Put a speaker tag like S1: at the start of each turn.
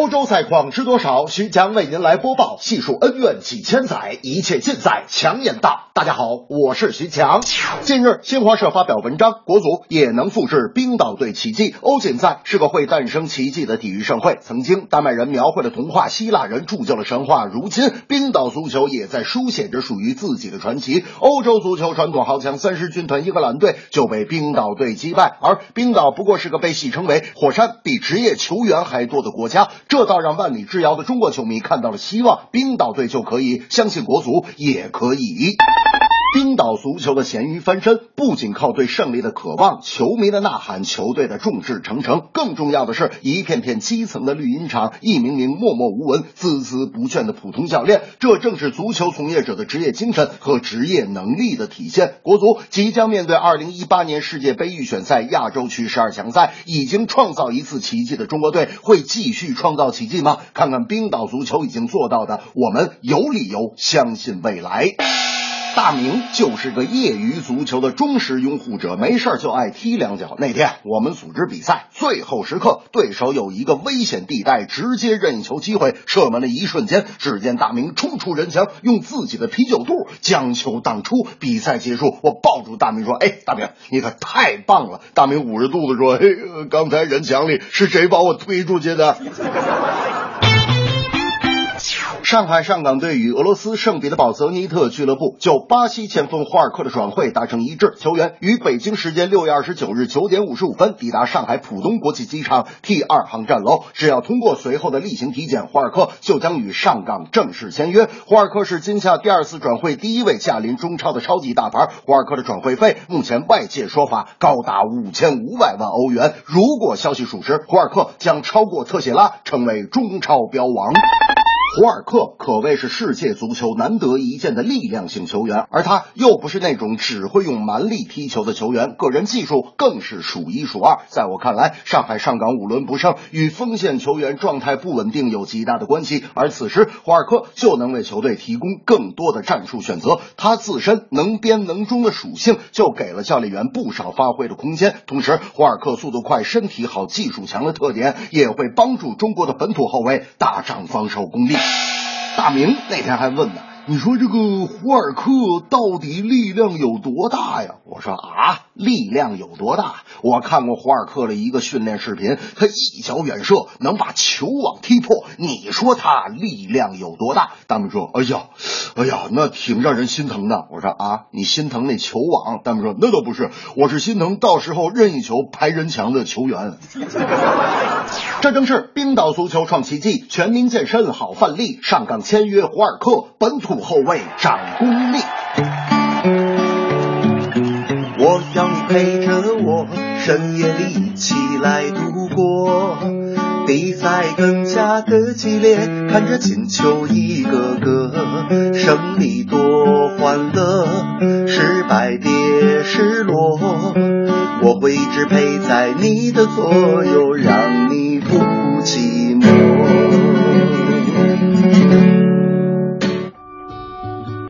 S1: 欧洲赛况知多少？徐强为您来播报，细数恩怨几千载，一切尽在强言道。大家好，我是徐强。近日，新华社发表文章，国足也能复制冰岛队奇迹。欧锦赛是个会诞生奇迹的体育盛会，曾经丹麦人描绘了童话，希腊人铸就了神话，如今冰岛足球也在书写着属于自己的传奇。欧洲足球传统豪强三狮军团英格兰队就被冰岛队击败，而冰岛不过是个被戏称为“火山比职业球员还多”的国家。这倒让万里之遥的中国球迷看到了希望，冰岛队就可以相信国足也可以。冰岛足球的咸鱼翻身，不仅靠对胜利的渴望、球迷的呐喊、球队的众志成城，更重要的是一片片基层的绿茵场，一名名默默无闻、孜孜不倦的普通教练。这正是足球从业者的职业精神和职业能力的体现。国足即将面对2018年世界杯预选赛亚洲区十二强赛，已经创造一次奇迹的中国队会继续创造奇迹吗？看看冰岛足球已经做到的，我们有理由相信未来。大明就是个业余足球的忠实拥护者，没事就爱踢两脚。那天我们组织比赛，最后时刻，对手有一个危险地带，直接任意球机会，射门的一瞬间，只见大明冲出人墙，用自己的啤酒肚将球挡出。比赛结束，我抱住大明说：“哎，大明，你可太棒了！”大明捂着肚子说：“嘿，刚才人墙里是谁把我推出去的？”上海上港队与俄罗斯圣彼得堡泽尼特俱乐部就巴西前锋霍尔克的转会达成一致，球员于北京时间六月二十九日九点五十五分抵达上海浦东国际机场 T 二航站楼，只要通过随后的例行体检，霍尔克就将与上港正式签约。霍尔克是今夏第二次转会第一位驾临中超的超级大牌，霍尔克的转会费目前外界说法高达五千五百万欧元，如果消息属实，霍尔克将超过特谢拉，成为中超标王。胡尔克可谓是世界足球难得一见的力量型球员，而他又不是那种只会用蛮力踢球的球员，个人技术更是数一数二。在我看来，上海上港五轮不胜与锋线球员状态不稳定有极大的关系，而此时胡尔克就能为球队提供更多的战术选择。他自身能编能中的属性，就给了教练员不少发挥的空间。同时，胡尔克速度快、身体好、技术强的特点，也会帮助中国的本土后卫打仗防守功力。大明那天还问呢，你说这个胡尔克到底力量有多大呀？我说啊，力量有多大？我看过胡尔克的一个训练视频，他一脚远射能把球网踢破。你说他力量有多大？大明说：“哎呀，哎呀，那挺让人心疼的。”我说啊，你心疼那球网？大明说：“那倒不是，我是心疼到时候任意球拍人墙的球员。”这正是冰岛足球创奇迹，全民健身好范例。上港签约胡尔克，本土后卫长功力。
S2: 我要你陪着我，深夜里一起来度过。比赛更加的激烈，看着进球一个个，胜利多欢乐，失败别失落。我会一直陪在你的左右，让